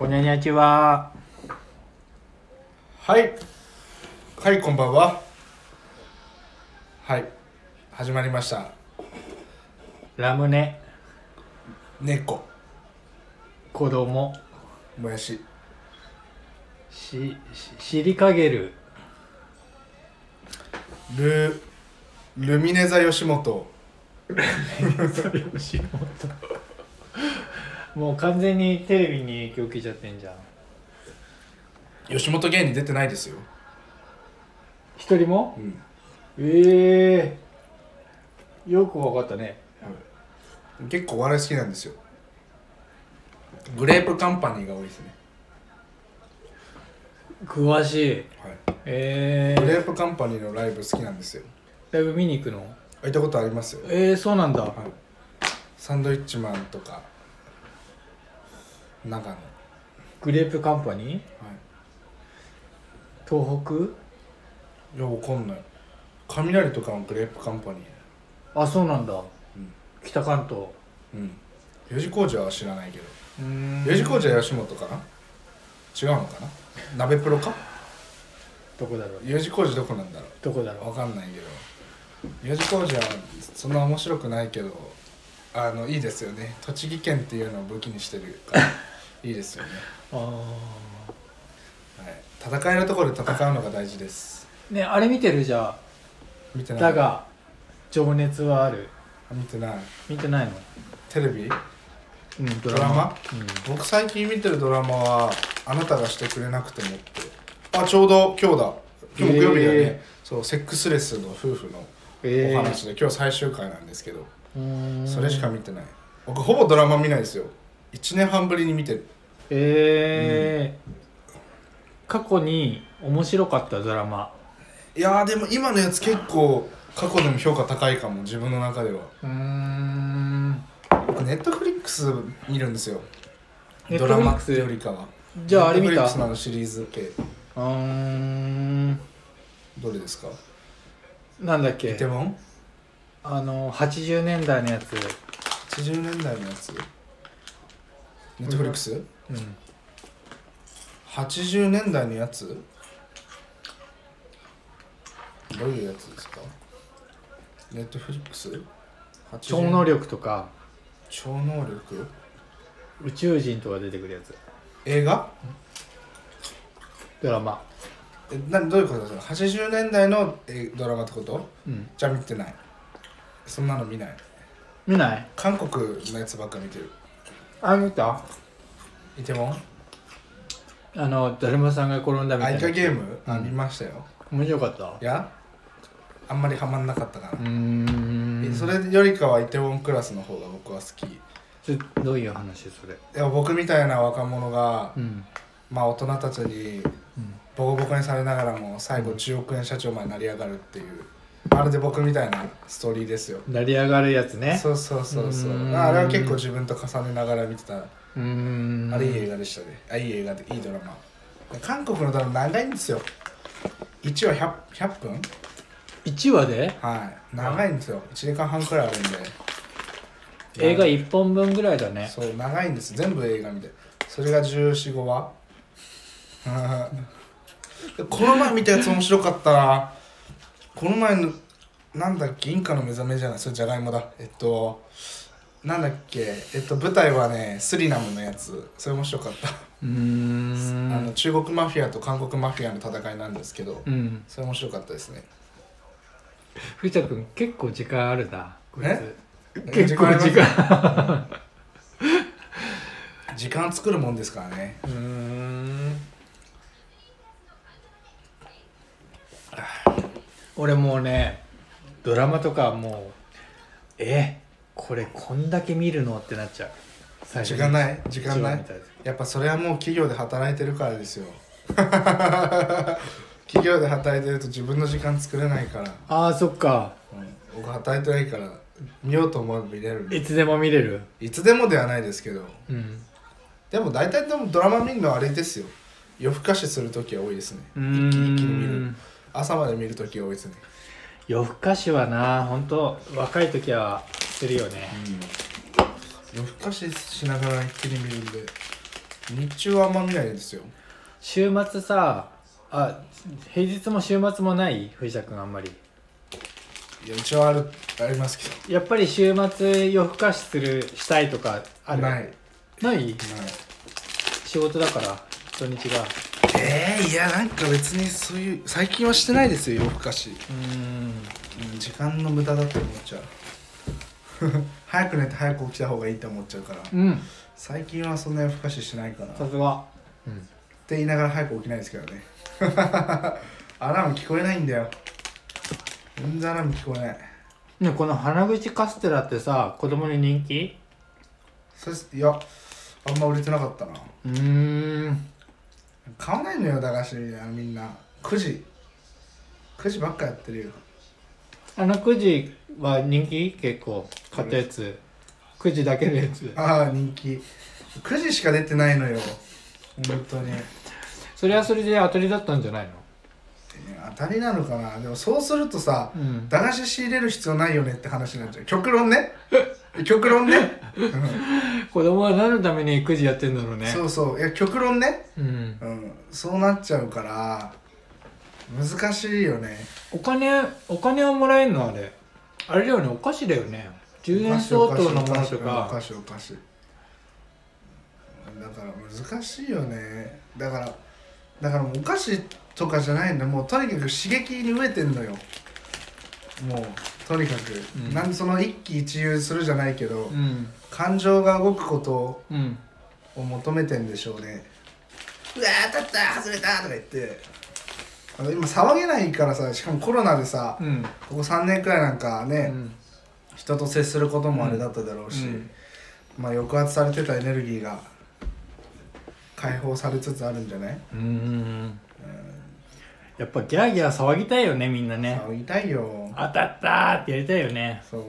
こんにちは。はい。はいこんばんは。はい。始まりました。ラムネ、猫。子供、もやし。し、し、知りかげる、ルルミネ座吉本吉本。もう完全にテレビに影響受けちゃってんじゃん。吉本芸人出てないですよ、一人も？うん、ええよくわかったね。結構お笑い好きなんですよ。グレープカンパニーが多いですね、詳しい。はい、ええグレープカンパニーのライブ好きなんですよ。ライブ見に行くの？行ったことありますよ、ええそうなんだ。はい、サンドイッチマンとか長野、はい、グレープカンパニー？東北？いやわかんない。雷とかもグレープカンパニー。あ、そうなんだ。うん。北関東。うん。四字工事は知らないけど。四字工事は吉本かな？違うのかな？鍋プロか？どこだろう？四字工事どこなんだろどこだろう？わかんないけど。四字工事はそんな面白くないけどあのいいですよね。栃木県っていうのを武器にしてるから いいですよね、うあはい、戦えるところで戦うのが大事です。あ。ね、あれ見てるじゃあ。見てない。だが、情熱はある。あ見てない。見てないの？テレビ？うん、ドドラマ？うん。僕最近見てるドラマは「あなたがしてくれなくても」って。あちょうど今日だ。今日木曜日だよね、へそうセックスレスの夫婦のえお話で、今日最終回なんですけど、それしか見てない。僕ほぼドラマ見ないですよ1年半ぶりに見てる。えー。過去に面白かったドラマ。いやーでも今のやつ結構過去でも評価高いかも自分の中では。うーん。僕ネットフリックス見るんですよ。ドラマってよりかは。じゃああれ見た？ネットフリックスのシリーズ系。うーん。どれですか？なんだっけ？イテモン？あの80年代のやつ。80年代のやつ？ネットフリックスうん。80年代のやつ？どういうやつですか？ネットフリックス超能力とか。超能力？宇宙人とか出てくるやつ。映画？ドラマ。えなどういうことですか？80年代のえドラマってこと？うん。じゃあ見てない。そんなの見ない。見ない。韓国のやつばっか見てるあ見た？イテモンあのだるまさんが転んだみたアいな。イカゲーム？あうん。見ましたよ。面白かった？いやあんまりハマんなかったかうーな、ん。えそれよりかはイテウォンクラスの方が僕は好き。いそれどういう話それ？や僕みたいな若者が、うん。まあ大人たちにうん。ボコボコにされながらも最後10億円社長まで成り上がるっていうまるで僕みたいなストーリーですよ。成り上がるやつね。そうそうそうそう。うーん。あれは結構自分と重ねながら見てた。うーん。あれいい映画でしたね。あいい映画でいいドラマ。韓国のドラマ長いんですよ。1話 100, 100分？1話で？はい。長いんですよ。1時間半くらいあるんで。映画1本分ぐらいだね。そう長いんです。全部映画見て。それが1415話。うんこの前見たやつ面白かったな。この前のなんだっけ？インカの目覚めじゃない？それじゃがいもだ。えっとなんだっけ？えっと舞台はねスリナムのやつ。それ面白かった、うーん。あの中国マフィアと韓国マフィアの戦いなんですけどうん。それ面白かったですね。藤田君結構時間あるなこいえ？つ結構時間。時間作るもんですからね。うーん。俺もうねドラマとかもうえこれこんだけ見るのってなっちゃう。最初に。時間ない。時間ない。一話見たやっぱそれはもう企業で働いてるからですよ。企業で働いてると自分の時間作れないから、ああそっか。うん、僕働いてないから見ようと思えば見れる。んでいつでも見れる？いつでもではないですけど。うん。でも大体でもドラマ見るのはあれですよ。夜更かしする時は多いですね。う一気に一気に見る。ん朝まで見る時が多いですね夜更かしはな本当若い時はするよね。夜更かししながら一気に見るんで日中はあんま見ないですよ。週末さあ平日も週末もない？藤田君あんまり。いやうちはあるありますけど。やっぱり週末夜更かしするしたいとかある？ない。ない？ない。仕事だから土日がえー、いやなんか別にそういう最近はしてないですよ夜更かし、うーんうん、時間の無駄だと思っちゃう。早く寝て早く起きた方がいいって思っちゃうから。うん。最近はそんな夜更かししないかな。っさすが。うん。て言いながら早く起きないですけどね。アラーム聞こえないんだよ。全然アラーム聞こえない。ねこの鼻口カステラってさ子供に人気？それいやあんま売れてなかったな。うーん買わないのよ駄菓子あのみんな。9時9時ばっかやってるよ。あのくじは人気？結構買ったやつ。くじだけのやつ。ああ人気。9時しか出てないのよ。本当に。いそれはそれで当たりだったんじゃないの？や当たりなのかな？でもそうするとさうん。駄菓子仕入れる必要ないよねって話になっちゃう。極論ね 極論ね、子供は何のためにくじやってんだろうね。そうそう。いや極論ね、うん。うん、そうなっちゃうから難しいよね。お金お金はもらえんのあれ。あれだよねお菓子だよね。10円相当のものとお菓か子お菓子。だから難しいよね。だからだからもうお菓子とかじゃないんだ。もうとにかく刺激に飢えてんのよもうとにかく、うん。なんでその一喜一憂するじゃないけど、うん。感情が動くことうん。を求めてんでしょうね。うわー当たった外れたとか言って。あの今騒げないからさしかもコロナでさ、うん。ここ3年くらいなんかね、うん。人と接することもあれだっただろうし、うん。まあ抑圧されてたエネルギーが解放されつつあるんじゃない？うん。やっぱギャーギャー騒ぎたいよねみんなね。騒ぎたいよ当たったーってやりたいよね。そう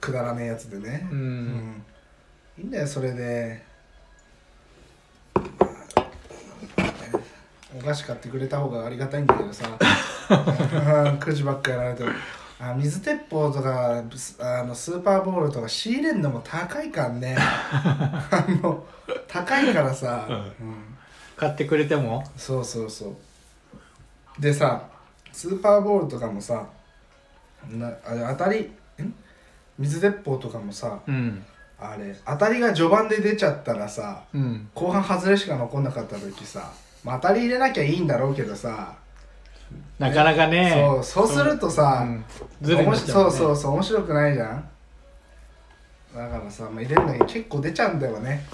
くだらねえやつでね。ううん。んいいんだよそれで。お菓子買ってくれた方がありがたいんだけどさ。9時ばっかやられても。あ水鉄砲とかスあのスーパーボールとか仕入れんのも高いからね。あの高いからさ、うん。うん。買ってくれても？そうそうそう。でさスーパーボールとかもさなあれ当たりん水鉄砲とかもさうん。あれ当たりが序盤で出ちゃったらさうん。後半外れしか残んなかった時さ、まあ、当たり入れなきゃいいんだろうけどさ、なかなかね。そうそうするとさ、うん。ずるになっちゃそうそうそう面白くないじゃん。だからさ、まあ、入れるのに結構出ちゃうんだよね。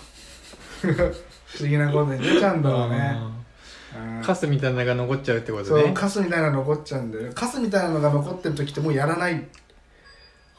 不思議なことに出ちゃうんだろうね、うんカスみたいなのが残っちゃうってことそうねカスみたいなの残っちゃうんだよ。カスみたいなのが残ってる時ってもうやらない。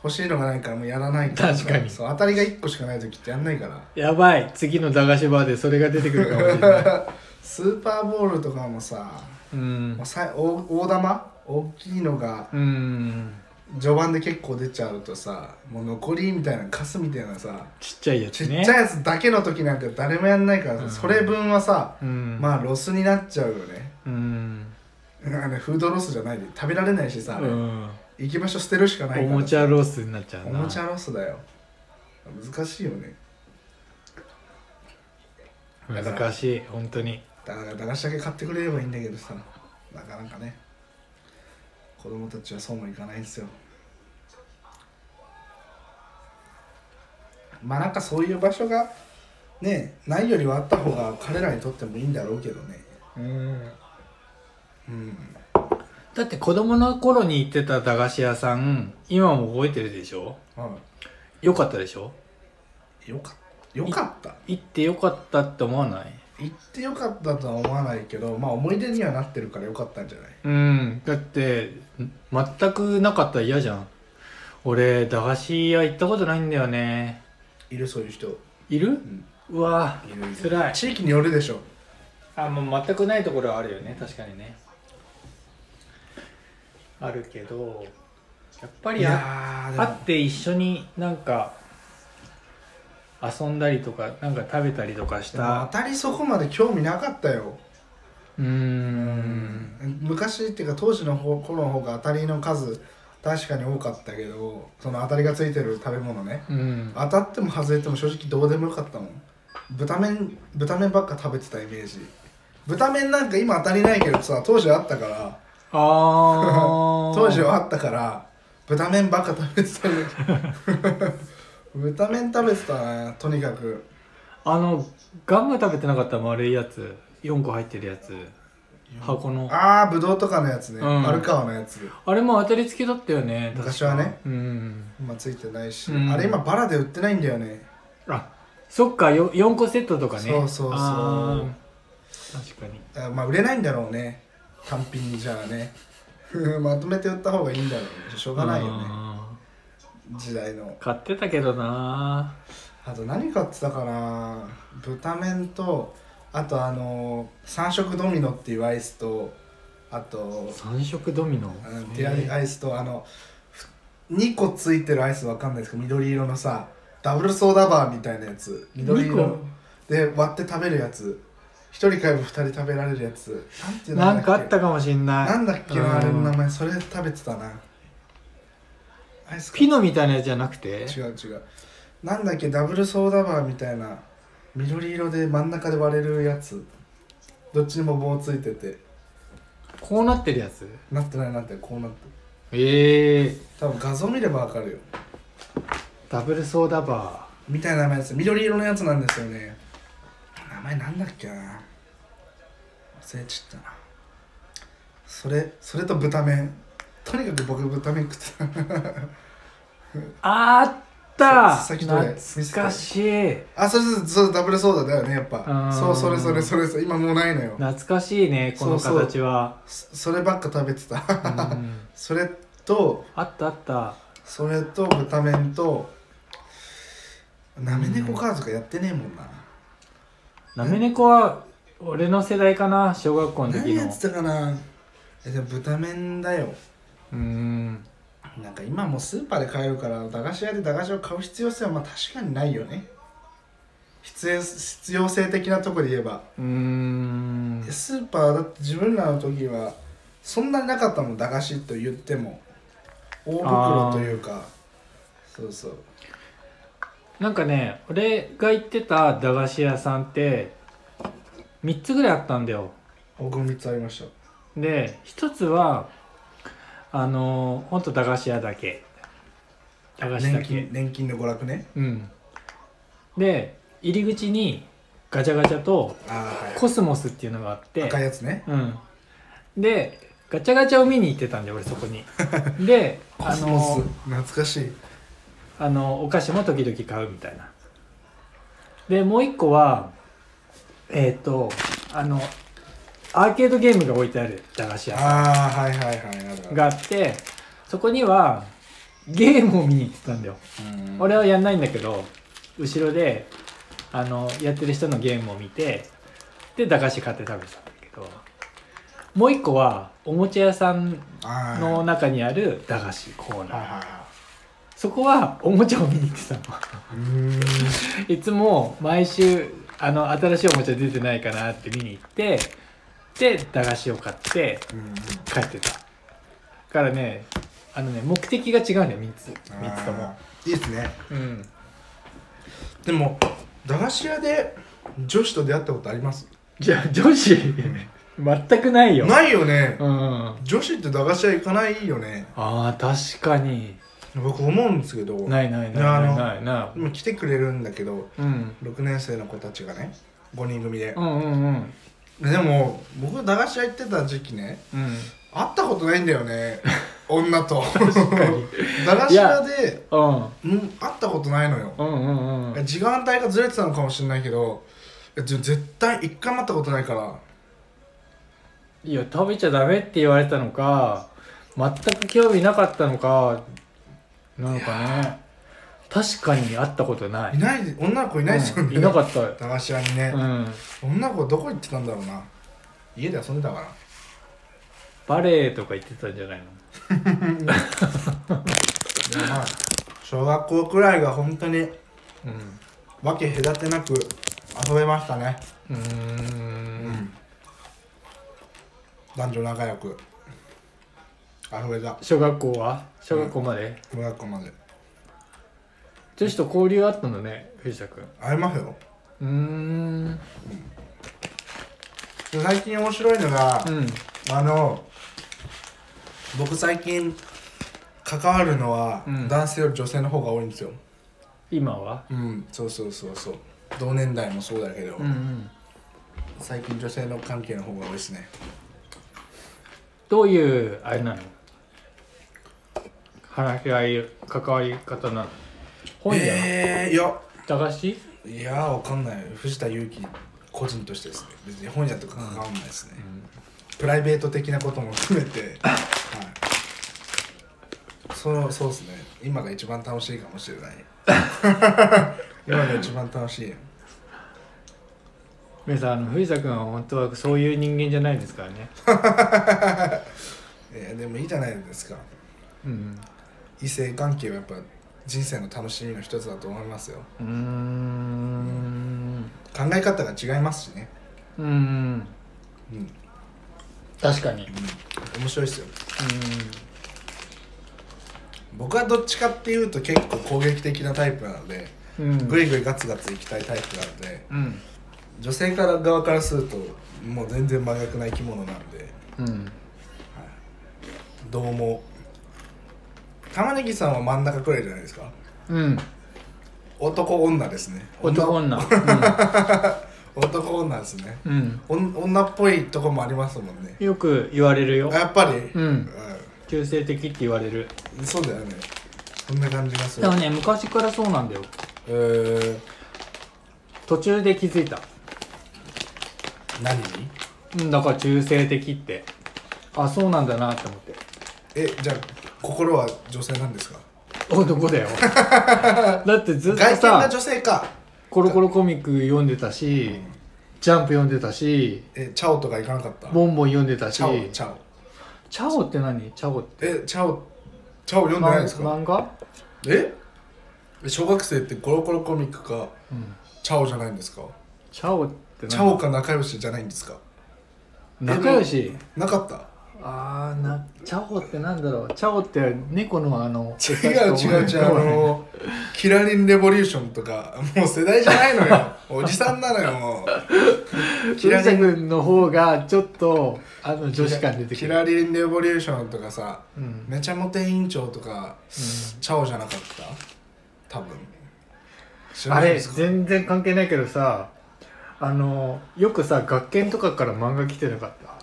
欲しいのがないからもうやらないら。確かに。そう当たりが1個しかない時ってやんないから。やばい。次の駄菓子バーでそれが出てくるかもしれない。スーパーボールとかもさ、うん。もうさ大大玉？大きいのがうん序盤で結構出ちゃうとさもう残りみたいなカスみたいなさちっちゃいやちっちつねゃいやつだけの時なんか誰もやんないからさ、うん。それ分はさ、うん。まあロスになっちゃうよね。うん。なんかねフードロスじゃないで食べられないしさ、あれ。うん。行き場所捨てるしかないからおもちゃロスになっちゃうな。おもちゃロスだよ。難しいよね。難しい本当に。だから駄菓子だけ買ってくれればいいんだけどさ。なかなかね子供たちはそうもいかないんですよ。まあなんかそういう場所がねないよりはあった方が彼らにとってもいいんだろうけどね。うん。うんだって子供の頃に行ってた駄菓子屋さん今も覚えてるでしょ？はよかったでしょ？いよかったよかった。行ってよかったって思わない？行ってよかったとは思わないけどまあ思い出にはなってるからよかったんじゃない？うん。だって全くなかったら嫌じゃん。俺駄菓子屋行ったことないんだよね。いるそういう人。いる？ん。うわいるいる。辛い。地域によるでしょ。あもう全くないところはあるよね。確かにね。あるけどやっぱりあやーでも。会って一緒になんか遊んだりとかなんか食べたりとかした。当たりそこまで興味なかったよ。うーん。昔っていうか当時の方頃の方が当たりの数確かに多かったけどその当たりがついてる食べ物ね。うん。当たっても外れても正直どうでもよかったもん。豚麺豚麺ばっか食べてたイメージ。豚麺なんか今当たりないけどさ当時はあったから。ああ 当時はあったから豚麺ばっか食べてたイメージ 豚麺食べてたねとにかく。あのガム食べてなかった丸いやつ4個入ってるやつ。箱の。ああぶどうとかのやつね、うん。丸川のやつ。あれも当たり付きだったよね昔はね。うん。今ついてないし、うん。あれ今バラで売ってないんだよね。あそっかよ4個セットとかね。そうそうそう。確かに。あまあ売れないんだろうね。単品にじゃあね。まとめて売った方がいいんだろうね。しょうがないよね。あ時代の。ー買ってたけどな。あと何買ってたかな。豚麺とあとあの三色ドミノっていうアイスとあと三色ドミノ？うんティアアイスとあの2個ついてるアイスわかんないですか緑色のさダブルソーダバーみたいなやつ。緑2色個？で割って食べるやつ。1人買えば2人食べられるやつ。なんていうのなんかあだったかもしんない。なんだっけうん。なあれの名前。それ食べてたなアイスかピノみたいなやつじゃなくて？違う違う。なんだっけ？ダブルソーダバーみたいな。緑色で真ん中で割れるやつ。どっちにも棒ついてて。こうなってるやつ？なってないなってない。こうなってる。ええ多分画像見ればわかるよ。ダブルソーダバみたいな名前です緑色のやつなんですよね。名前なんだっけな？忘れちゃった。なそれそれと豚麺とにかく僕豚麺食ってた。ーあった。懐かしい。あそれそれそれダブルソーダだよねやっぱ。うん。そうそれそれそれそれ。今もうないのよ。懐かしいねこの形は。そそればっか食べてた。うん。それとあったあった。それと豚麺となめ猫カードとかやってねえもんな、なめ猫は俺の世代かな小学校の時の。何やってたかな。えでも豚麺だようん。なんか今もうスーパーで買えるから駄菓子屋で駄菓子を買う必要性はまあ確かにないよね。必要必要性的なところで言えば。うーん。スーパーだって自分らの時はそんなになかったもん駄菓子と言っても。大袋というか。そうそう。なんかね俺が行ってた駄菓子屋さんって3つぐらいあったんだよ。僕も3つありました。で1つはあのほんと駄菓子屋だけ。駄菓子だ年け金年金の娯楽ね。うん。で入り口にガチャガチャとコスモスっていうのがあって。赤いやつね。うん。でガチャガチャを見に行ってたんで俺そこに。でコあスモスの懐かしい。あのお菓子も時々買うみたいな。でもう一個はえっ、とあのアーケードゲームが置いてある駄菓子屋さああはいはいはいあるある。んがあってそこにはゲームを見に行ってたんだよ。うん。俺はやんないんだけど後ろであのやってる人のゲームを見てで駄菓子買って食べてたんだけどもう一個はおもちゃ屋さんあー。の中にある駄菓子コーナー。はいはいはそこはおもちゃを見に行ってたの。いうーん。いつも毎週あの新しいおもちゃ出てないかなって見に行ってで駄菓子を買ってうん帰ってた。だからねあのね目的が違うんだよ3つ。3つとも。いいですね。うん。でも駄菓子屋で女子と出会ったことあります？じゃあ女子全くないよ。ないよね。うん。女子って駄菓子屋行かないよね。あー確かに。僕思うんですけど。ないないないないない。な今来てくれるんだけどうん。6年生の子たちがね5人組で。う、んうんうんでも僕駄菓子屋行ってた時期ねうん。会ったことないんだよね 女と。駄菓子屋でうん。うん会ったことないのよ。うんうんうん。時間帯がずれてたのかもしれないけど絶対一回も会ったことないから。いや食べちゃダメって言われたのか全く興味なかったのかなのかね確かに会ったことない。いないで女の子いないですよね、うんいなかった。駄菓子屋にね。う、ん。女の子どこ行ってたんだろうな。家で遊んでたかなバレエとか行ってたんじゃないの？でもまあ小学校くらいが本当にうんわけ隔てなく遊べましたね。うーん。男女仲良く遊べた。小学校は？小学校まで、小学校まで女子と交流あったのね藤田君。会えますよ。うーん。で最近面白いのが、うん。あの僕最近関わるのは、うん。男性より女性の方が多いんですよ。今は？うん。そうそうそうそう。同年代もそうだけど、うんうん。最近女性の関係の方が多いですね。どういうあれなの？話し合い関わり方なの？本屋、えー、いや。駄菓子？いやーわかんない。藤田祐樹個人としてですね。別に本屋とか関わらないですね、プライベート的なことも含めて。はい。そうそうですね。今が一番楽しいかもしれない。今が一番楽しい。皆さんあの藤田君は本当はそういう人間じゃないですからね。えーでもいいじゃないですか。うん。異性関係はやっぱ人生の楽しみの一つだと思いますよ。うーん。考え方が違いますしね。うん。うん、確かに。うん、面白いですよ。僕はどっちかっていうと結構攻撃的なタイプなのでうん。うんグイグイガツガツいきたいタイプなのでうん。女性から側からするともう全然真逆な生き物なんでうん。どうも玉ねぎさんは真ん中くらいじゃないですか。うん。男女ですね。男女。男女ですね。うん、女っぽいとこもありますもんね。うん、よく言われるよ。あやっぱり。うん。中性的って言われる。うんそうだよね。そんな感じがするでもね昔からそうなんだよ。えー、途中で気づいた。何に？うんだから中性的って。あそうなんだなって思って。えじゃあ心は女性なんですか？男だよ。だってずっと外見がさ女性か。コロコロコミック読んでたしジャンプ読んでたしえチャオとか行かなかった？ボンボン読んでたし。チャオチャオ。チャオって何？チャオって。えチャオチャオ読んでないですか？漫画え？小学生ってコロコロコミックかうん。チャオじゃないんですか？チャオって何？チャオか仲良しじゃないんですか？仲良し？なかった？あーなチャオってなんだろう？チャオって猫のあの違う違う違うあのキラリンレボリューションとかもう世代じゃないのよ。おじさんなのよもう。キラ君の方がちょっとあの女子感出てくキるラリンレボリューションとかさうん。めちゃモテ委員長とかチャオじゃなかった？多分。あれ全然関係ないけどさあのよくさ学研とかから漫画来てなかった？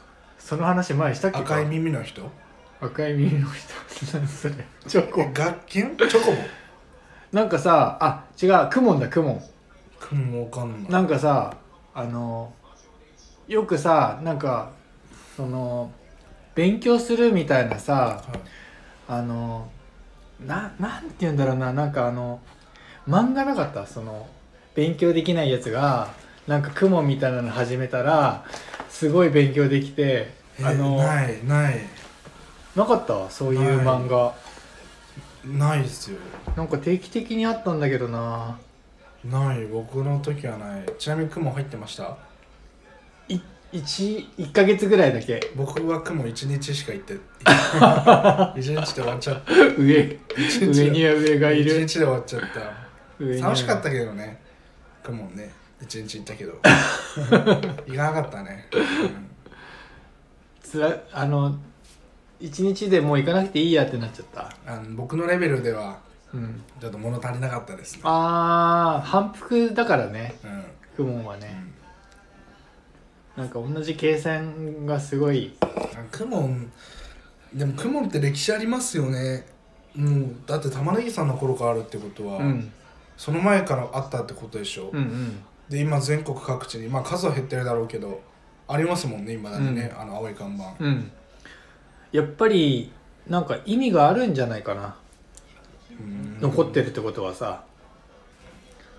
その話前したっけか？赤い耳の人？赤い耳の人？何それ？チョコ？え学研チョコボ？なんかさあ違うクモンだクモン。くんわかんない。なんかさあのよくさなんかその勉強するみたいなさはい。あのななんて言うんだろうななんかあの漫画なかった？その勉強できないやつがなんか雲みたいなの始めたらすごい勉強できてえあのなない。ないかった？そういう漫画。ないっすよ。なんか定期的にあったんだけどな。ない僕の時はない。ちなみに雲入ってました？い 1, 1ヶ月ぐらいだけ。僕は雲1日しか行って 1日で終わっちゃった。上上には上がい1る日で終わっちゃった。楽しかったけどね雲ね1日行ったけど。行かなかったね、うん。つらあの1日でもう行かなくていいやってなっちゃった？あの僕のレベルではうん。ちょっと物足りなかったですね。あー反復だからね。うん。クモンはね、なんか同じ計算がすごい。あクモン。でもクモンって歴史ありますよね。もうだって玉ねぎさんの頃からあるってことは、うん。その前からあったってことでしょ、うんうんで今全国各地にまあ数は減ってるだろうけどありますもんね今だにね、あの青い看板。うん。やっぱりなんか意味があるんじゃないかな。うん。残ってるってことはさ。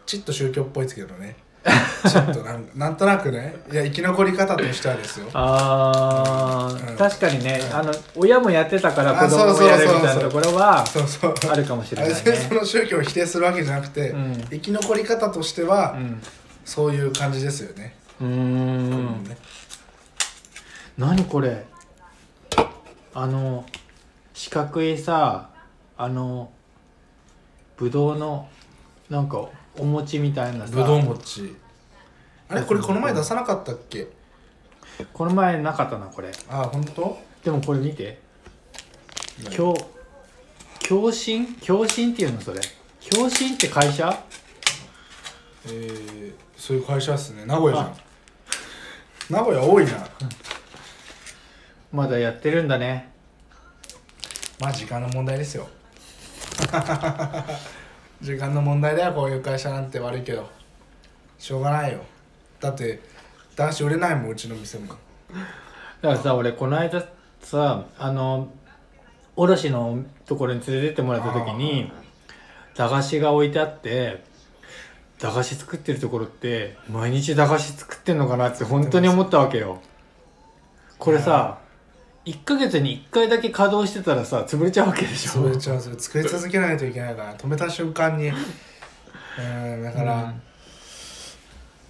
ちっと宗教っぽいですけどね。ちょっとなんなんとなくね。いや生き残り方としてはですよ。あー、うん。確かにね、うん。あの親もやってたから子供もやるみたいなところはそうそう。あるかもしれないね。別にその宗教を否定するわけじゃなくて、うん。生き残り方としては、うんそういう感じですよね,、うん。ね何これ。あの四角いさあのぶどうのなんかお餅みたいなさ。ぶどう餅。あれこれこの前出さなかったっけ？この前なかったなこれ。あ本当？でもこれ見て。強強心？強心っていうのそれ。強心って会社？えー、そういう会社っすね。名古屋じゃん。名古屋多いな。まだやってるんだね。まあ時間の問題ですよ。時間の問題だよこういう会社なんて悪いけど。しょうがないよ。だって男子売れないもんうちの店も。だからさ俺この間さあの卸のところに連れてってもらった時に駄菓子が置いてあって駄菓子作ってるところって毎日駄菓子作ってんのかなって本当に思ったわけよ。これさ1ヶ月に1回だけ稼働してたらさ潰れちゃうわけでしょ？それじゃあそれ作り続けないといけないから止めた瞬間に。うんだから、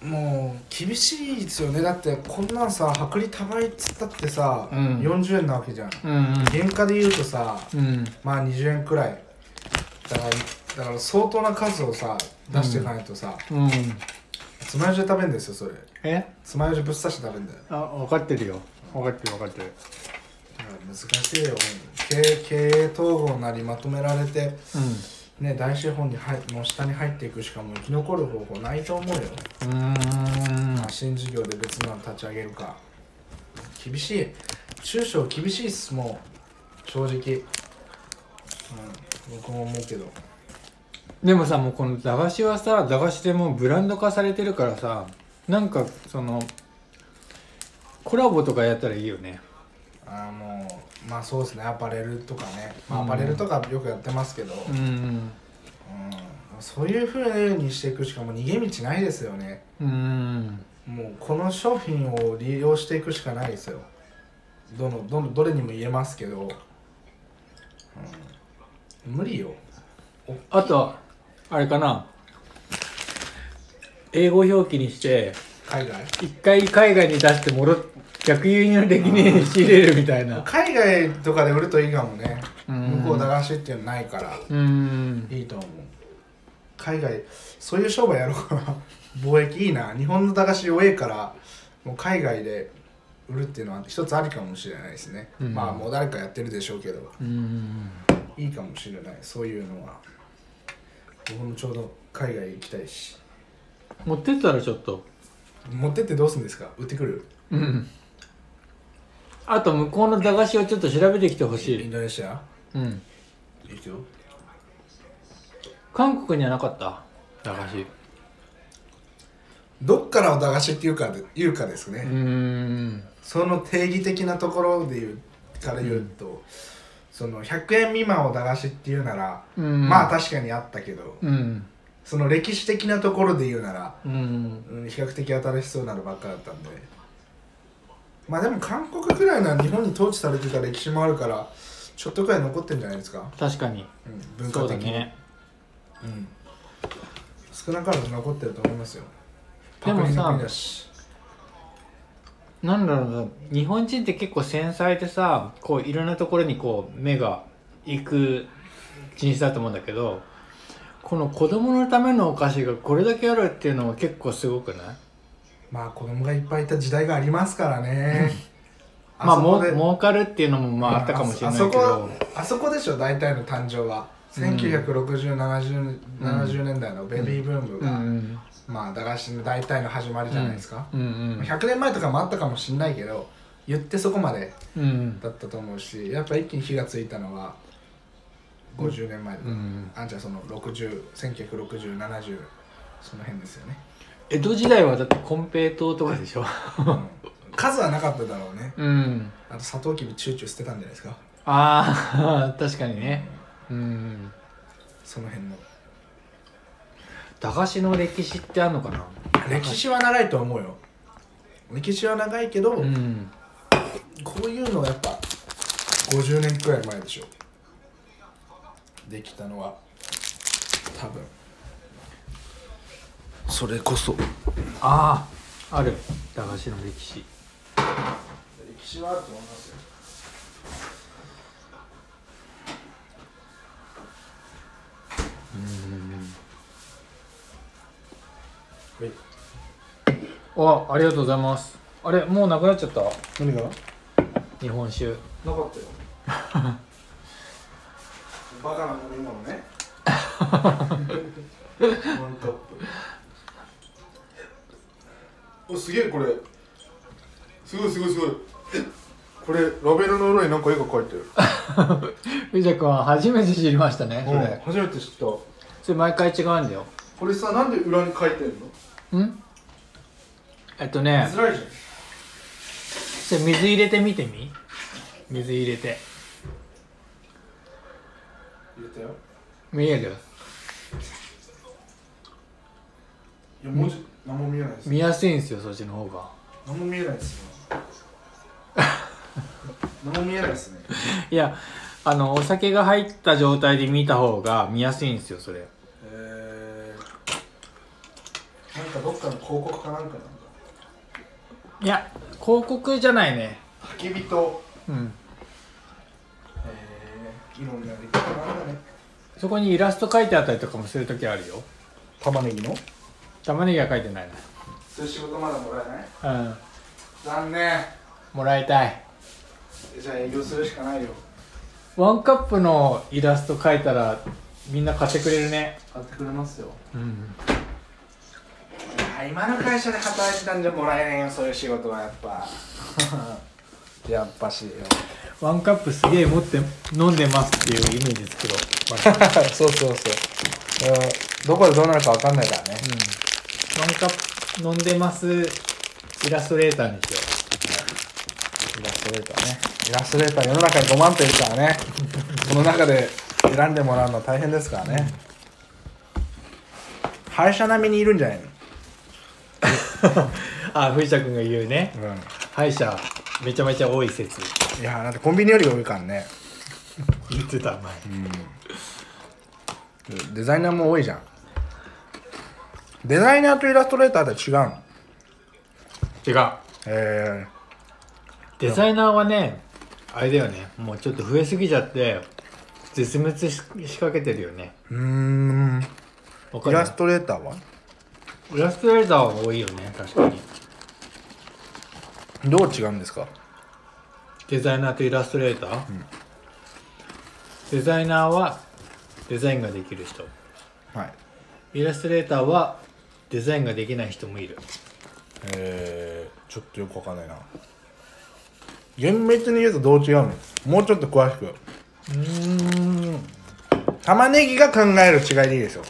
もう厳しいですよね。だってこんなんさ薄利多売っつったってさ、うん。40円なわけじゃん。うん原価で言うとさうん。うんまあ20円くらい。だからだから相当な数をさ出していかないとさ、うん。つまようじで食べるんですよそれ。え？つまようじぶっ刺して食べるんだよ。あ分かってるよ。分かってる分かってる。難しいよ。経営経営統合なりまとめられてうね大資本に入の下に入っていくしかもう生き残る方法ないと思うよ、んうーん。まあ、新事業で別の立ち上げるか。厳しい。中小厳しいっすもう。正直。うん僕も思うけどでもさもうこの駄菓子はさ駄菓子でもうブランド化されてるからさなんかそのコラボとかやったらいいよね。あーもうまあそうですね。アパレルとかね、まあ、うん。アパレルとかよくやってますけど、うんうん。そういうふうにしていくしかもう逃げ道ないですよね。うんもうこの商品を利用していくしかないですよ。どのどのどれにも言えますけど、うん、無理よ。あとあれかな？英語表記にして海外？一回海外に出してもろ逆輸入的に仕入れるみたいな。海外とかで売るといいかもね。うん。向こう駄菓子っていうのないから。うん。いいと思う。海外そういう商売やろうかな。貿易いいな。日本の駄菓子弱いからもう海外で売るっていうのは一つありかもしれないですね、うん。まあもう誰かやってるでしょうけど。うん。いいかもしれない。そういうのは僕もちょうど海外行きたいし。持ってったらちょっと。持ってってどうするんですか？売ってくる？うん。あと向こうの駄菓子をちょっと調べてきてほしい。インドネシア？うん。いいよ。韓国にはなかった？駄菓子。どっからの駄菓子っていうかで言うかですね、うーん。その定義的なところで言うから言うと、その100円未満を駄菓子っていうなら、うん。まあ確かにあったけどうん。その歴史的なところで言うなら、うん。うん、比較的新しそうなのばっかだったんで。まあでも韓国ぐらいな日本に統治されてた歴史もあるからちょっとくらい残ってんじゃないですか、確かに。うん、文そうだ化的に、ね。うん、少なからず残ってると思いますよ。でもさなんだろうな日本人って結構繊細でさこういろんなところにこう目が行く人種だと思うんだけどこの子供のためのお菓子がこれだけあるっていうのは結構すごくない？まあ子供がいっぱいいた時代がありますからね。まあも儲かるっていうのもまああったかもしれないけど。あそこあそこでしょ大体の誕生は。196070 70年代のベビーブームうが、んまあ駄菓子の大体の始まりじゃないですか、うんうん100年前とかもあったかもしんないけど言ってそこまでうんだったと思うしやっぱ一気に火がついたのは50年前とか、うんあん。ちゃんその60196070その辺ですよね、江戸時代はだって金平糖とかでしょ。うん。数はなかっただろうね。うん。あとサトウキビチューチュー捨てたんじゃないですか。ああ確かにね。うん。その辺の駄菓子の歴史ってあるのかな？歴史は長いと思うよ。歴史は長いけど、うん。こういうのはやっぱ50年くらい前でしょ。できたのは多分。それこそ。ああある。駄菓子の歴史。歴史はあると思いますよ。うんあありがとうございます。あれもうなくなっちゃった？何が？日本酒。なかったよ。バカな飲み物ね。ワンカップおすげえこれ。すごいすごいすごい。これラベルの裏になんか絵が描いてる。藤田君は初めて知りましたねそれ、うん初めて知った。それ毎回違うんだよ。これさなんで裏に書いてんの？ん？えっとね水入れてみてみ？水入れて。入れたよ。見える？いや文字何も見えないです。見やすいんですよそっちの方が。何も見えないですよ。何も見えないですね。いやあのお酒が入った状態で見た方が見やすいんですよそれ。えー、なんかどっかの広告かなんかないや広告じゃないね。焚き火とうん。えー、いろんなやり方なんだね。そこにイラスト書いてあったりとかもする時あるよ。玉ねぎの？玉ねぎは書いてないそういう仕事まだもらえない？なうん。残念。もらいたい。じゃあ営業するしかないよ。ワンカップのイラスト描いたらみんな買ってくれるね。買ってくれますよ。うん今の会社で働いてたんじゃもらえないよそういう仕事はやっぱ。やっぱし。よワンカップすげえ持って飲んでますっていうイメージ作ろう、ま ずそうそうそう、えーどこでどうなるかわかんないからね。うん、ワンカップ飲んでますイラストレーターにしよイラストレーターね。イラストレーター世の中に5万といるからね。この中で選んでもらうのは大変ですからね。歯医者並みにいるんじゃないの？う あ藤田君が言うね。歯医者めちゃめちゃ多い説。いやだってコンビニより多いからね。言ってた前。デザイナーも多いじゃん。デザイナーとイラストレーターって違うの？違う。えデザイナーはねあれだよね。もうちょっと増えすぎちゃって絶滅ししかけてるよね。ー、うーん。イラストレーターは？イラストレーターは多いよね確かに。どう違うんですか？デザイナーとイラストレーター、デザイナーはデザインができる人。はい。イラストレーターはデザインができない人もいる。えー、ちょっとよくわかんないな。厳密に言うとどう違うの？もうちょっと詳しく。うーん。玉ねぎが考える違いでいいですよ、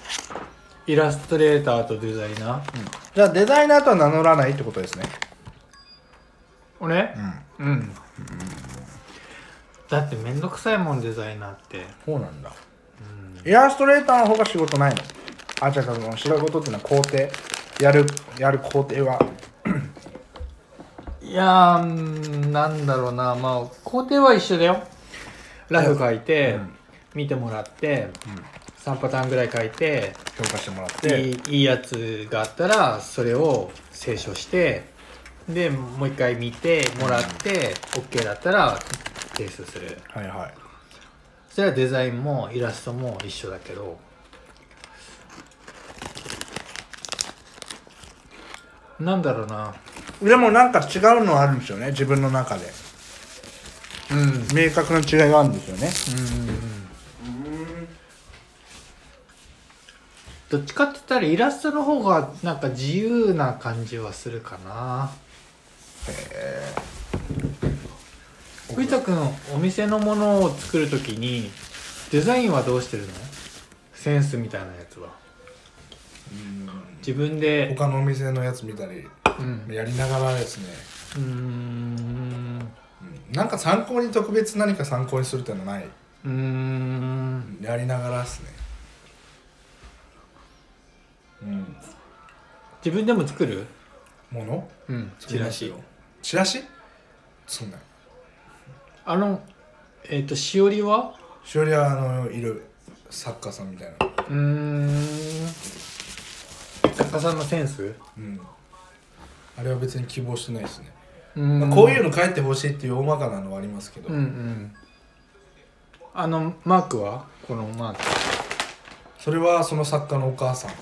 イラストレーターとデザイナー、じゃあデザイナーとは名乗らないってことですね。俺うん。うん、だってめんどくさいもんデザイナーって。そうなんだ、イラストレーターの方が仕事ないの？あじゃあその仕事っていうのは工程。やるやる工程は。いやーうんなんだろうな。まあ工程は一緒だよ。ラフ書いて、うん。見てもらって、3パターンぐらい書いて評価してもらって。いいいいやつがあったらそれを清書してでもう一回見てもらって、OK だったら提出する。はいはい。それはデザインもイラストも一緒だけど。なんだろうな。でもなんか違うのはあるんですよね自分の中で。うん。明確な違いがあるんですよねどっちかって言ったらイラストの方がなんか自由な感じはするかな。藤田君お店のものを作るときにデザインはどうしてるの？センスみたいなやつは。自分で。他のお店のやつ見たりうん。やりながらですね。うーん。なんか参考に特別何か参考にするっていうのはない？うーん。やりながらですねうん。自分でも作る？ものうん。チラシ。チラシ？そんな。あのえっ、としおりは？しおりはあのいる。作家さんみたいな。うーん。作家さんのセンス？うん。あれは別に希望してないですね、うーん。まあこういうの書いてほしいっていう大まかなのはありますけど、うんうん。あのマークは？このマーク。それはその作家のお母さんん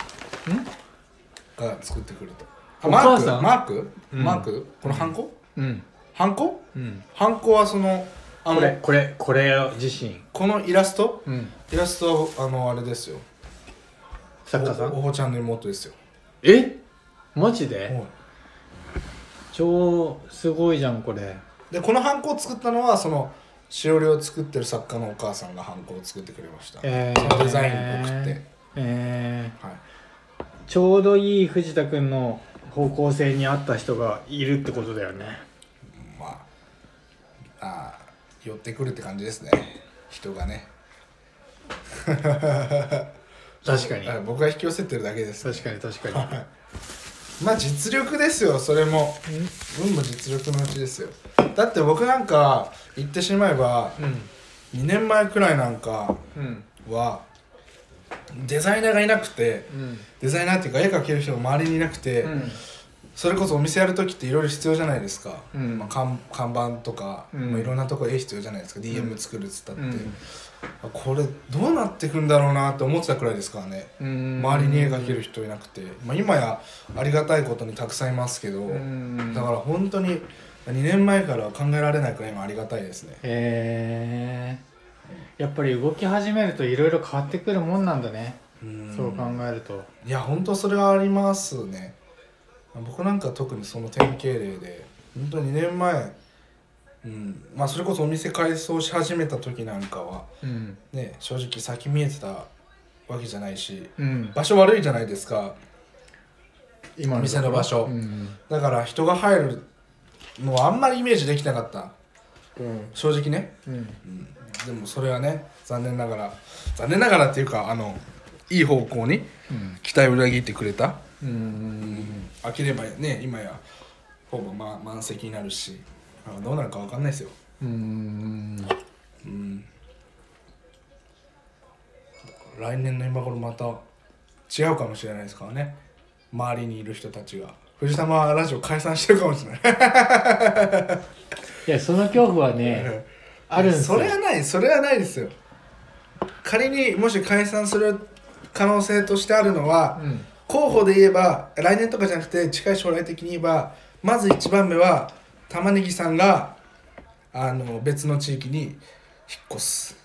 が作ってくれた。おあマーク？母さんマーク、うん。マーク？このハンコ？うん。ハンコ？うん。ハンコはそのあのこれこれこれ自身。このイラスト？うん。イラストはあのあれですよ。作家さん？おおほちゃんの妹ですよ。え？マジで？はい。超すごいじゃんこれ。でこのハンコを作ったのはそのしおりを作ってる作家のお母さんがハンコを作ってくれました、えー。そのデザインを送って、えはい、ー、ちょうどいい藤田君の方向性に合った人がいるってことだよね。まああー寄ってくるって感じですね。人がね。確かに。はい僕が引き寄せてるだけです。確かに確かに。まあ実力ですよそれも。運も実力のうちですよ。だって僕なんか言ってしまえばうん。2年前くらいなんかうん。はデザイナーがいなくてうん。デザイナーっていうか絵描ける人が周りにいなくて、うん。それこそお店やる時っていろいろ必要じゃないですか、うん。まあ、看看板とか、うん。まあ、いろんなとこ絵必要じゃないですか、DM 作るっつったって、これどうなってくんだろうなって思ってたくらいですからね。うん。周りに絵描ける人いなくて、まあ、今やありがたいことにたくさんいますけど、うん。だから本当に2年前からは考えられないくらい今ありがたいですね。へえやっぱり動き始めるといろいろ変わってくるもんなんだね。うん。そう考えると。いや本当それはありますね。僕なんか特にその典型例で本当に2年前うんまあそれこそお店改装し始めた時なんかはうん。ね正直先見えてたわけじゃないしうん。場所悪いじゃないですか。今店の場所。うん。だから人が入るのはあんまりイメージできなかった。うん。正直ね、うん。うん、でもそれはね残念ながら残念ながらっていうかあのいい方向にうん。期待を裏切ってくれた。うん。開ければね今やほぼ、ま、満席になるしあどうなるか分かんないですよ。うん。うん。来年の今頃また違うかもしれないですからね。周りにいる人たちが。藤玉ラジオ解散してるかもしれない。いやその恐怖はね あるんですよ。それはないそれはないですよ。仮にもし解散する可能性としてあるのは、うん。候補で言えば来年とかじゃなくて近い将来的に言えばまず1番目は玉ねぎさんがあの別の地域に引っ越す。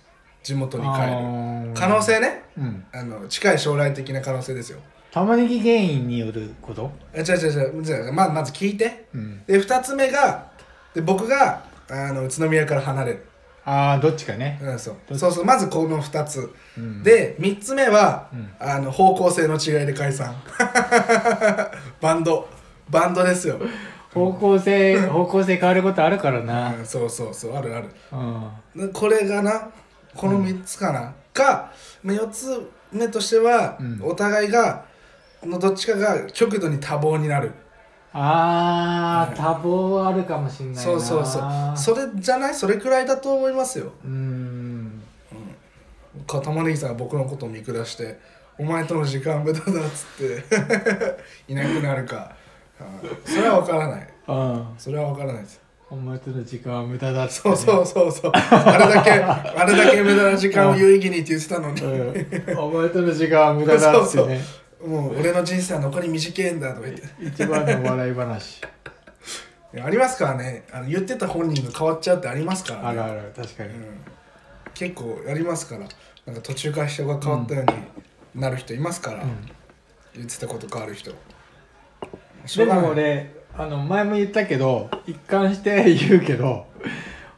地元に帰る。あー。可能性ね。うん。あの近い将来的な可能性ですよ。玉ねぎ原因によること？え違う違う違う。じゃあままず聞いて。うん。で2つ目がで僕があの宇都宮から離れる、ああどっちかね。うん、そう。そうそうまずこの2つ。うん。で3つ目は、うん。あの方向性の違いで解散。バンド。バンドですよ、方向性 方向性変わることあるからな。うん、そうそうそう。あるある。うん。でこれがなこの3つかな、かまあ4つ目としては、うん。お互いがのどっちかが極度に多忙になるあー多忙あるかもしんないな。そうそうそう。それじゃない？それくらいだと思いますよ。うーん。か玉ねぎさんが僕のことを見下して「お前との時間無駄だ」っつって いなくなるか、うんそれは分からない。うん。それは分からないです。お前との時間は無駄だって、そうそうそうそう。あれだけあれだけ無駄な時間を有意義にって言ってたのに、うん、お前との時間は無駄だってねもう俺の人生は残り短いんだとか言って。一番の笑い話。ありますからね。あの言ってた本人が変わっちゃうってありますからね。あるある確かに、うん、結構やりますから。なんか途中から人が変わったようになる人いますから、言ってたこと変わる人。でも俺あの前も言ったけど一貫して言うけど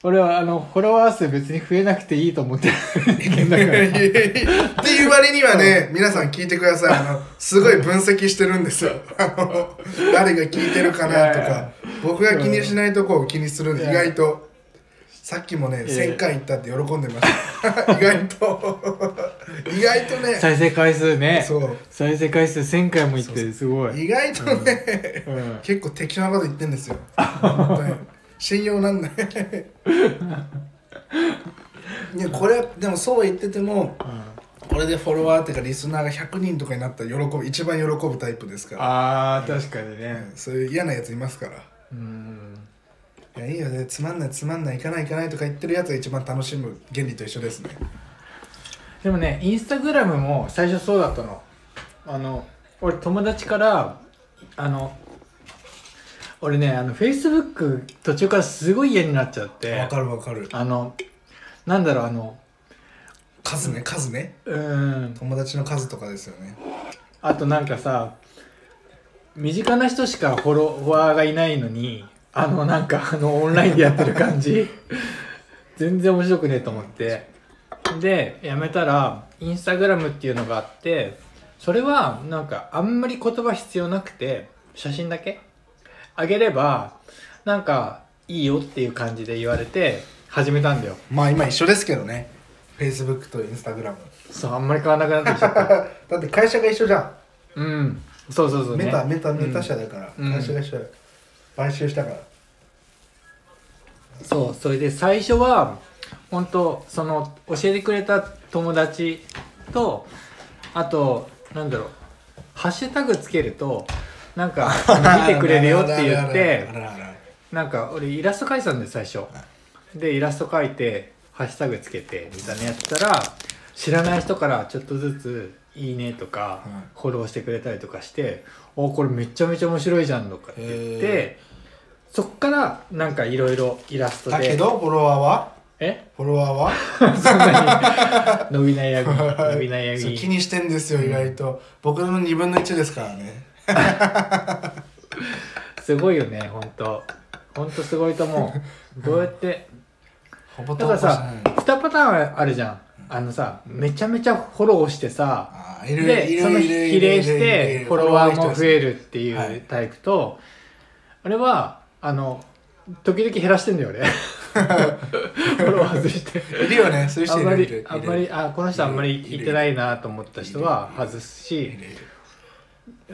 俺はあのフォロワー数別に増えなくていいと思ってる人間だから。っていう割にはね、皆さん聞いてください。あのすごい分析してるんです。よ あの誰が聞いてるかなとかいやいや。僕が気にしないとこを気にするんで意外と。さっきもねいやいや。1000回行ったって喜んでました。意外と。意外とね。再生回数ね。そう。再生回数1000回もいってすごい。意外とね、うん。結構適当なこと言ってんですよ。本当に信用なんない。いやこれでもそう言っててもこれでフォロワーっていうかリスナーが100人とかになったら喜ぶ一番喜ぶタイプですから。あー確かにね。そういう嫌なやついますから。うん。いやいいよね。つまんないつまんない行かない行かないとか言ってるやつが一番楽しむ原理と一緒ですね。でもねインスタグラムも最初そうだったの。あの俺友達からあの俺ねあのフェイスブック途中からすごい嫌になっちゃって。わかるわかる。あのなんだろうあの数ね数ね。うーん。友達の数とかですよね。あとなんかさ身近な人しかフォロワーがいないのにあのなんかあのオンラインでやってる感じ。全然面白くねえと思って。でやめたらインスタグラムっていうのがあってそれはなんかあんまり言葉必要なくて写真だけあげればなんかいいよっていう感じで言われて始めたんだよ。まあ今一緒ですけどね。Facebook と Instagram そうあんまり変わらなくなってきちゃった。だって会社が一緒じゃん。うん。そうそうそう、ね、メタメタメタ社だから、うん。会社が一緒買収したから。そうそれで最初は本当その教えてくれた友達とあとなんだろうハッシュタグつけるとなんか見てくれるよって言ってなんか俺イラスト描いてたんです最初。でイラスト描いてハッシュタグつけてみたいなやったら知らない人からちょっとずつ「いいね」とかうん。フォローしてくれたりとかして「おこれめちゃめちゃ面白いじゃん」とかって言っへてそっからなんかいろいろイラストで。だけどフォロワーは？え？フォロワーは？そんなに伸び悩み伸び悩 そう気みにしてんですよ意外と。僕の2分の1ですからね すごいよね本当。本当すごいと思う。どうやってほぼだからさ投稿しない。2パターンあるじゃん。あのさめちゃめちゃフォローしてさでその比例してるフォロワーも増えるるっていはいうタイプと俺はあの時々減らしてんだよ俺フォロワー外しているよねそういう人いるあんまりあこの人あんまり言ってないなと思った人は外すし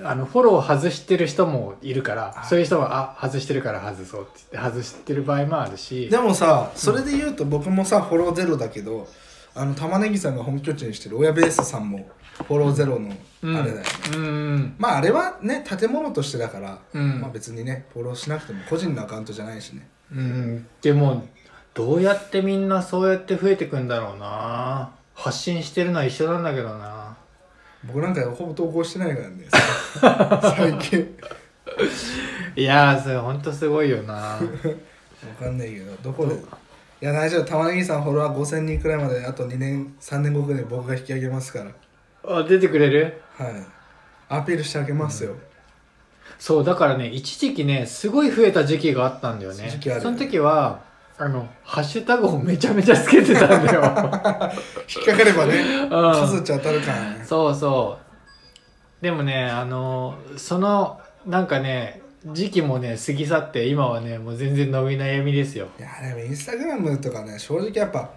あのフォロー外してる人もいるからあそういう人はあ外してるから外そうって言って外してる場合もあるし。でもさそれで言うと僕もさフォローゼロだけどあの玉ねぎさんが本拠地にしてる親ベースさんもフォローゼロのうん。あれだよね、うん。まああれはね建物としてだから、うん。まあ別にねフォローしなくても個人のアカウントじゃないしね。うん。でもどうやってみんなそうやって増えてくんだろうな。発信してるのは一緒なんだけどな僕なんかほぼ投稿してないからね。最近。いやーそれほんとすごいよな。わかんないけど。どこで？いや大丈夫。玉ねぎさんフォロワー5000人くらいまであと2年3年後くらいに僕が引き上げますから。あ出てくれる？はい。アピールしてあげますよ、そうだからね一時期ねすごい増えた時期があったんだよね。その時はあのハッシュタグをめちゃめちゃつけてたんだよ。引っかかればねうん。数打ち当たるからね。そうそう。でもねあのそのなんかね時期もね過ぎ去って今はねもう全然伸び悩みですよ。いやでもインスタグラムとかね正直やっぱ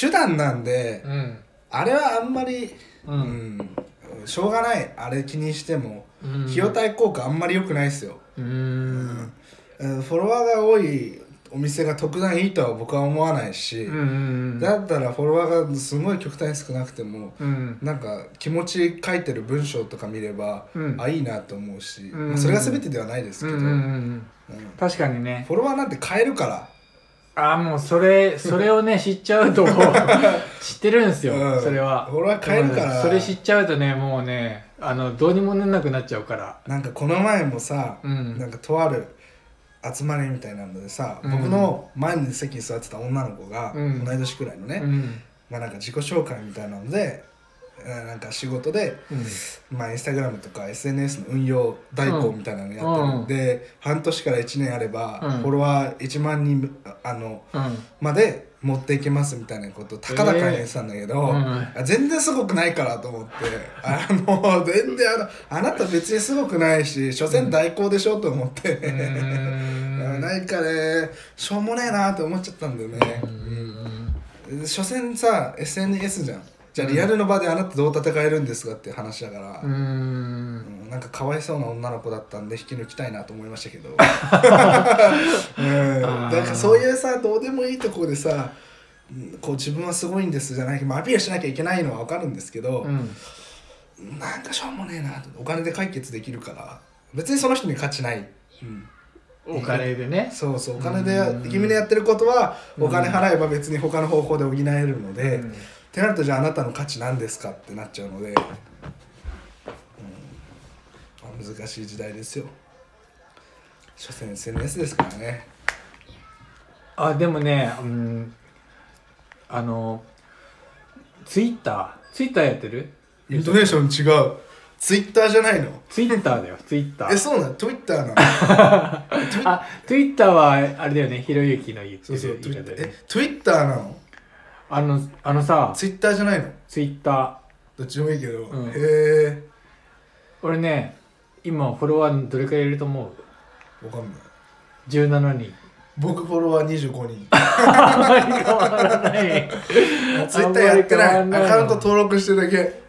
手段なんでうん。あれはあんまりう、うんん、しょうがない。あれ気にしてもうん、費用対効果あんまり良くないですよ、うんフォロワーが多いお店が特段いいとは僕は思わないし、うんうんだったらフォロワーがすごい極端に少なくてもうん。なんか気持ち書いてる文章とか見れば、うん。あいいなと思うし、うん。まあ、それが全てではないですけど、うんうんうん。うん。確かにね。フォロワーなんて変えるから。あもうそれそれをね知っちゃうと 知ってるんですよ、うん。それは。フォロワー変えるから。それ知っちゃうとねもうねあのどうにもなんなくなっちゃうから。なんかこの前もさ、うん。なんかとある集まりみたいなのでさ、うん。僕の前に席に座ってた女の子が、うん。同い年くらいのね、うん。まあなんか自己紹介みたいなのでえーなんか仕事で、うん。まあ、インスタグラムとか SNS の運用代行みたいなのやってるうん。んで、半年から1年あれば、うん。フォロワー1万人ああのうん。まで持っていけますみたいなことを高々に言ってたんだけど、うん。あ全然すごくないからと思って あの全然あのあなた別にすごくないし所詮代行でしょと思って、うーんなんかね。しょうもねえなって思っちゃったんだよね、うん所詮さ SNS じゃん。じゃあリアルの場であなたどう戦えるんですかっていう話だから、うーん。うん。なんかかわいそうな女の子だったんで引き抜きたいなと思いましたけど、うん、なんかそういうさどうでもいいとこでさうんこう自分はすごいんですじゃないけどまあアピールしなきゃいけないのは分かるんですけど、うん。なんかしょうもねえなとお金で解決できるから。別にその人に価値ない、うん、お金でね。そうそう。お金でうん君のやってることはうん。お金払えば別に他の方法で補えるので、うん。ってなるとじゃああなたの価値なんですかってなっちゃうので、うん。まあ難しい時代ですよ。所詮 SNS ですからね。あでもねうん。あのツイッター。ツイッターやってる？イントネーション違うツイッターじゃないの？ツイッターだよツイッター。えそうなの？Twitter なの？あツイッターはあれだよねひろゆきの言ってそうそうる言い方で、ね、え Twitter なの？あのあのさツイッターじゃないの？ツイッター。どっちでもいいけど、うん。へえ。俺ね今フォロワーどれくらいいると思う？わかんない。17人。僕フォロワー25人。あんまり変わらない。ツイッターやってない。アカウント登録してるだけ。うん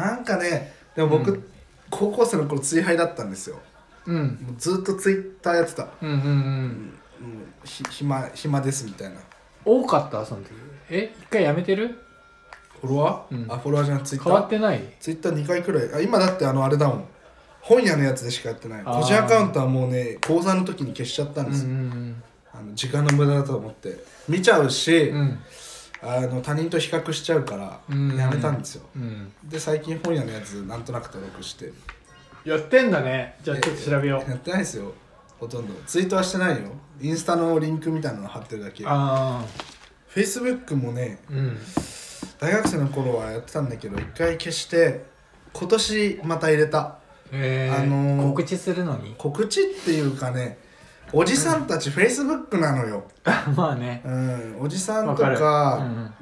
なんかねでも僕、うん。高校生の頃追廃だったんですよ。うん。もうずっとツイッターやってた、うんうんうん。うん、ひ暇暇ですみたいな。多かった？その時。え一回やめてる？フォロワー、うん。あフォロワーじゃないツイッタ変わーってない？ツイッター2回くらい。あ今だってあのあれだもん。本屋のやつでしかやってない。個人アカウントはもうね高3の時に消しちゃったんうんうですよ、ん。あの時間の無駄だと思って。見ちゃうし、うんあの他人と比較しちゃうからうん。やめたんですよ、うん。で最近本屋のやつなんとなく登録して。やってんだね。じゃあちょっと調べよう。やってないですよ。ほとんど。ツイートはしてないよ。インスタのリンクみたいなの貼ってるだけ。あフェイスブックもねあうん。大学生の頃はやってたんだけど一回消して今年また入れた。えー。あのー告知するのに？告知っていうかねおじさんたちフェイスブックなのよ、まあね。うん、おじさんとわか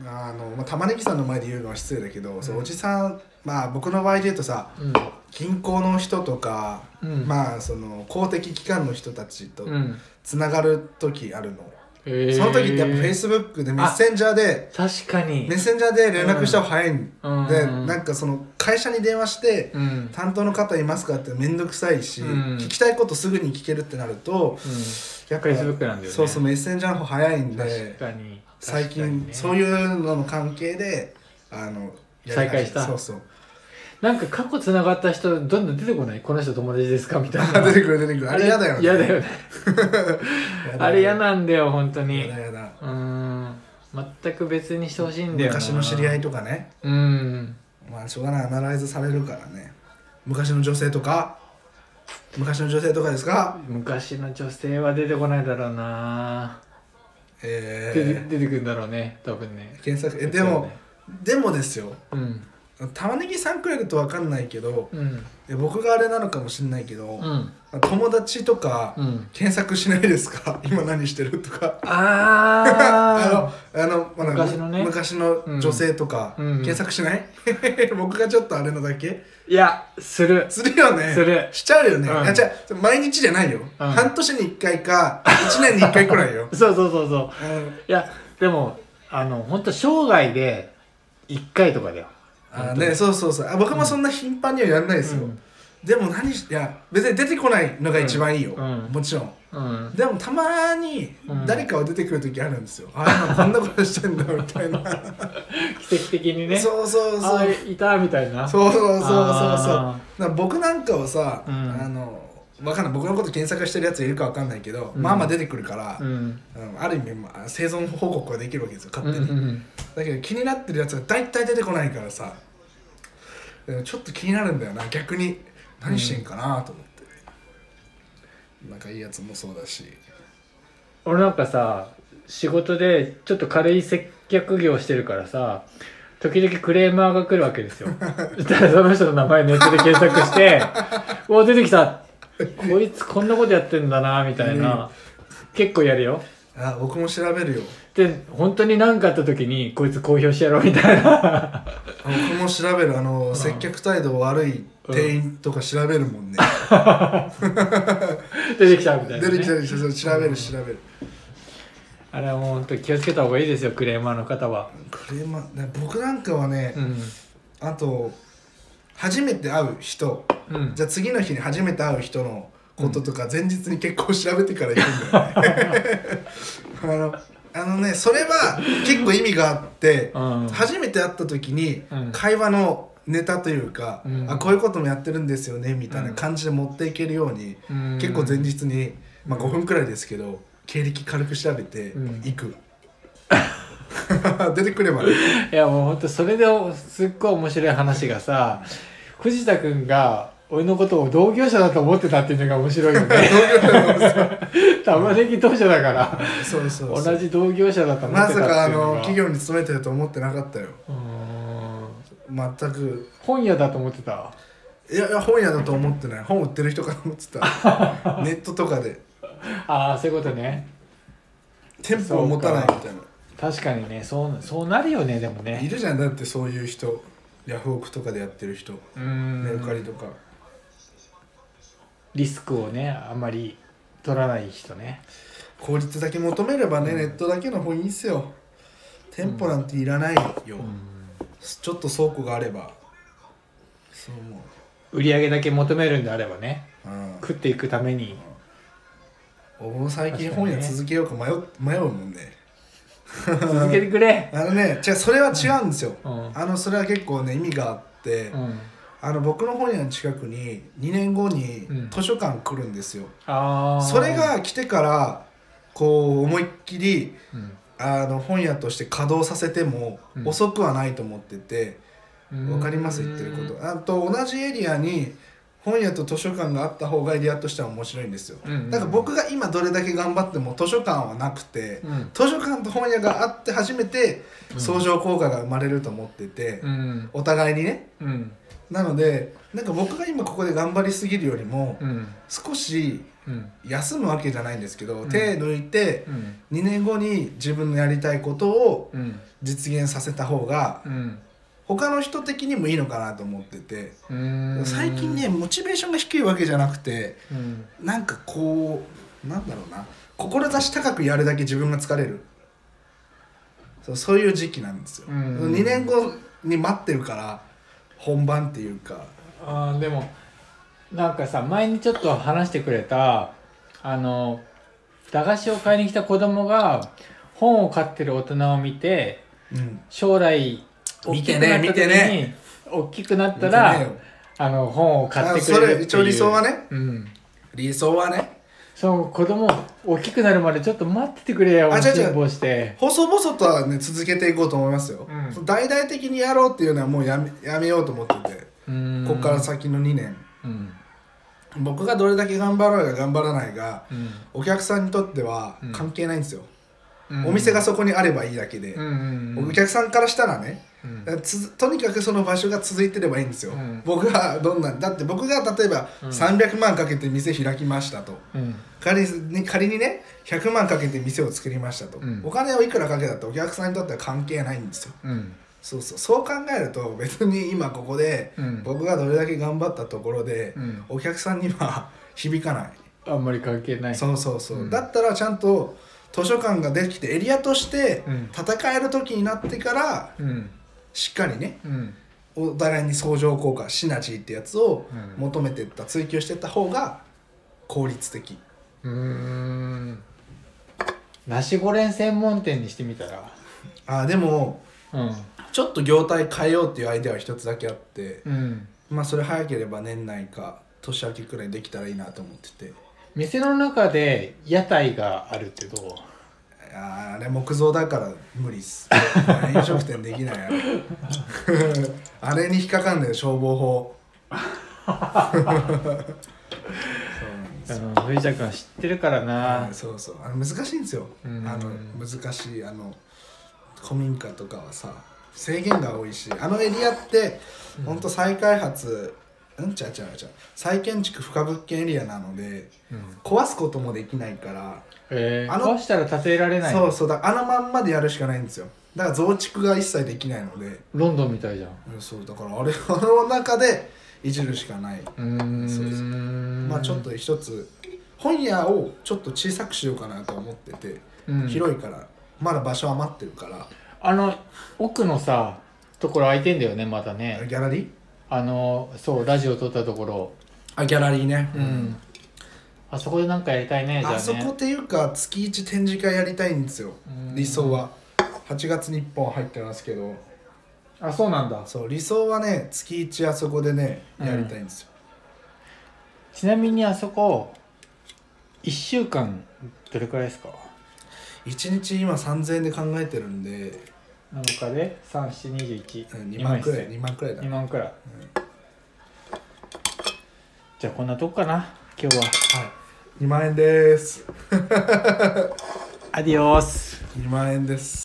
あのまあ、玉ねぎさんの前で言うのは失礼だけど、そうおじさんまあ僕の場合で言うとさうん。銀行の人とか、うん。まあその公的機関の人たちとうん。つながる時あるの、えーその時ってやっぱフェイスブックでメッセンジャーで確かに。メッセンジャーで連絡した方が早いんうんで、うん。なんかその会社に電話してうん。担当の方いますかって面倒くさいし、うん。聞きたいことすぐに聞けるってなるとうん。やっぱ Facebook なんだよね。そうそうメッセンジャーの方早いんで確かに。最近、そうういうのの関係であの再開した。そうそうなんか過去つながった人どんどん出てこない？この人友達ですか？みたいな。出てくる出てくる。あれ嫌だよね。嫌だよね。あれ嫌なんだよ本当に。嫌だ嫌だ。うーん。全く別にしてほしいんだよな。昔の知り合いとかね。うん。まあしょうがない。アナライズされるからね。昔の女性とか？昔の女性とかですか？昔の女性は出てこないだろうな、え出てー、出てくるんだろうね多分ね。検索。えでも、でもですよ。うん玉ねぎさんくらいだと分かんないけどうん。僕があれなのかもしれないけど、うん。友達とかうん。検索しないですか？今何してるとか。あ あのあの、まだ昔のね。昔の女性とか、検索しない？僕がちょっとあれのだけ？ーいやする。するよね。する。しちゃうよね、うん。あじゃあ毎日じゃないよ、うん。半年に1回か1年に1回くらいよ、そうそうそうそう。うん、いやでもあの本当生涯で1回とかだよあねそうそうそう。あ僕もそんな頻繁にはやんないですよ、うん。でも何しいや別に出てこないのが一番いいよ、うん。もちろん。うん。でもたまにうん。誰かは出てくる時あるんですよ、ああ今こんなことしてんだみたいな。奇跡的にね。そうそうそう。あいたみたいな。そうそうそうそうそう。あだから僕なんかはさ、うん。あのわかんない。僕のこと検索してるやついるかわかんないけど、うん。まあまあ出てくるから、うん。うん。ある意味、まあ、生存報告ができるわけですよ勝手に、うんうんだけど気になってるやつが大体出てこないからさちょっと気になるんだよな。逆に何してんかなと思って、なんかいいやつもそうだし。俺なんかさ仕事でちょっと軽い接客業してるからさ時々クレーマーが来るわけですよ。そしたらその人の名前ネットで検索して「お出てきたこいつこんなことやってんだな」みたいな、結構やるよ。あ僕も調べるよ。で本当に何かあった時にこいつ公表してやろうみたいな。僕も調べる。あの、接客態度悪い店員とか調べるもんね、出てきちゃうみたいな、ね、出てきたりして調べる調べる。あれはもう本当に気をつけた方がいいですよクレーマーの方は。クレーマーね僕なんかはね、うん。あと初めて会う人うん。じゃあ次の日に初めて会う人のこととか前日に結構調べてから行くんだよね。あのあのねそれは結構意味があってうん。初めて会った時にうん。会話のネタというか、うん。あこういうこともやってるんですよねみたいな感じで持っていけるように、うん。結構前日に、まあ、5分くらいですけど経歴軽く調べてうん。行く、出てくればね。いやもうほんとそれですっごい面白い話がさ藤田君が俺のことを同業者だと思ってたっていうのが面白いよね。玉ねぎ当社だから。そうそうそう。同じ同業者だと思ってたっていうのが。まさかあの企業に勤めてると思ってなかったよ。うーん。全く。本屋だと思ってた？いやいや本屋だと思ってない。本売ってる人かと思ってた。ネットとかで。ああそういうことね。店舗を持たないみたいな確かにねそうそうなるよねでもいねるじゃんだってそういう人。ヤフオクとかでやってる人。メルカリとか。リスクをねあんまり取らない人ね。効率だけ求めればねネットだけの方いいんすよ。店舗なんていらないよ、ちょっと倉庫があれば。そう思売り上げだけ求めるんであればね。う、うん、食っていくために。僕も最近本屋続けようか迷う迷うもんね続けてくれ。あのねじゃそれは違うんですよ、うん。あのそれは結構ね意味があって、うん。あの僕の本屋の近くに2年後にうん。図書館来るんですよ、ああそれが来てからこう思いっきりうん。あの本屋として稼働させてもうん。遅くはないと思ってて、うん。わかります言ってること。あと同じエリアに本屋と図書館があった方がエリアとしては面白いんですよ。うんうんだから僕が今どれだけ頑張っても図書館はなくてうん。図書館と本屋があって初めてうん相乗効果が生まれると思っててうん。お互いにね。うん。なのでなんか僕が今ここで頑張りすぎるよりもうん。少しうん。休むわけじゃないんですけど、うん。手抜いてうん。2年後に自分のやりたいことをうん。実現させた方がうん他の人的にもいいのかなと思ってて。うん。最近ねモチベーションが低いわけじゃなくてうん。なんかこうなんだろうな。志高くやるだけ自分が疲れる。そうそういう時期なんですよ、うん。2年後に待ってるから本番っていうか。あーでもなんかさ前にちょっと話してくれたあの駄菓子を買いに来た子供が本を買ってる大人を見てうん。将来大見てね見てね。に大きくなったらね。よあの本を買ってくれるっていう。あそれ一応理想はね。うん。理想はね。そう子供大きくなるまでちょっと待っててくれよあ辛抱して。細々とはね続けていこうと思いますよ、うん。大々的にやろうっていうのはもうやめやめようと思ってて、うん。ここから先の2年。うん。僕がどれだけ頑張ろうが頑張らないがうん。お客さんにとってはうん。関係ないんですよ、うんお店がそこにあればいいだけで。うん、うんうんお客さんからしたらねとにかくその場所が続いてればいいんですよ、うん。僕がどんなだって僕が例えばうん。300万かけて店開きましたと。うん。仮に仮にね100万かけて店を作りましたと、うん。お金をいくらかけたってお客さんにとっては関係ないんですよ。うん。そうそう。そう考えると別に今ここでうん。僕がどれだけ頑張ったところでうん。お客さんには響かない。あんまり関係ない。そうそうそう、うん。だったらちゃんと図書館ができてエリアとしてうん。戦える時になってからうん。しっかりねうん。お互いに相乗効果シナジーってやつをうん。求めてった追求してった方が効率的。うーん。ナシゴレン専門店にしてみたら？あでもうん。ちょっと業態変えようっていうアイデアは一つだけあってうん。まあそれ早ければ年内か年明けくらいできたらいいなと思ってて店の中で屋台があるってどう？あーあれ木造だから無理っす。飲食店できない。あれ。あれに引っかかんだよ消防法。の藤田君は知ってるからな。はいそうそう。あの難しいんですよ。うん。あの難しいあの古民家とかはさ制限が多いしあのエリアってうん。ほんと再開発うんちゃうちゃうちゃう。再建築不可物件エリアなのでうん。壊すこともできないからえー、あの壊したら建てられない。そうそう。だあのまんまでやるしかないんですよ。だから増築が一切できないので。ロンドンみたいじゃん。うんそう。だからあれ あの中でいじるしかない。うーん。そうですまあちょっと一つ本屋をちょっと小さくしようかなと思ってて、うん。広いからまだ場所余ってるから。あの奥のさところ空いてんだよねまだね。ギャラリー？あのそうラジオ撮ったところ。あギャラリーね。うん。あそこでなんかやりたいねじゃあね。あそこっていうか月1展示会やりたいんですよ。うん。理想は。8月に1本入ってますけど。あそうなんだ。そう理想はね月1あそこでねやりたいんですよ、ちなみにあそこ1週間どれくらいですか？一1日今3000円で考えてるんで7日で3721 2万くらい。2万くらい。だ。2万くらい。じゃあこんなとこかな。今日は。はい。2万円です。アディオス。2万円です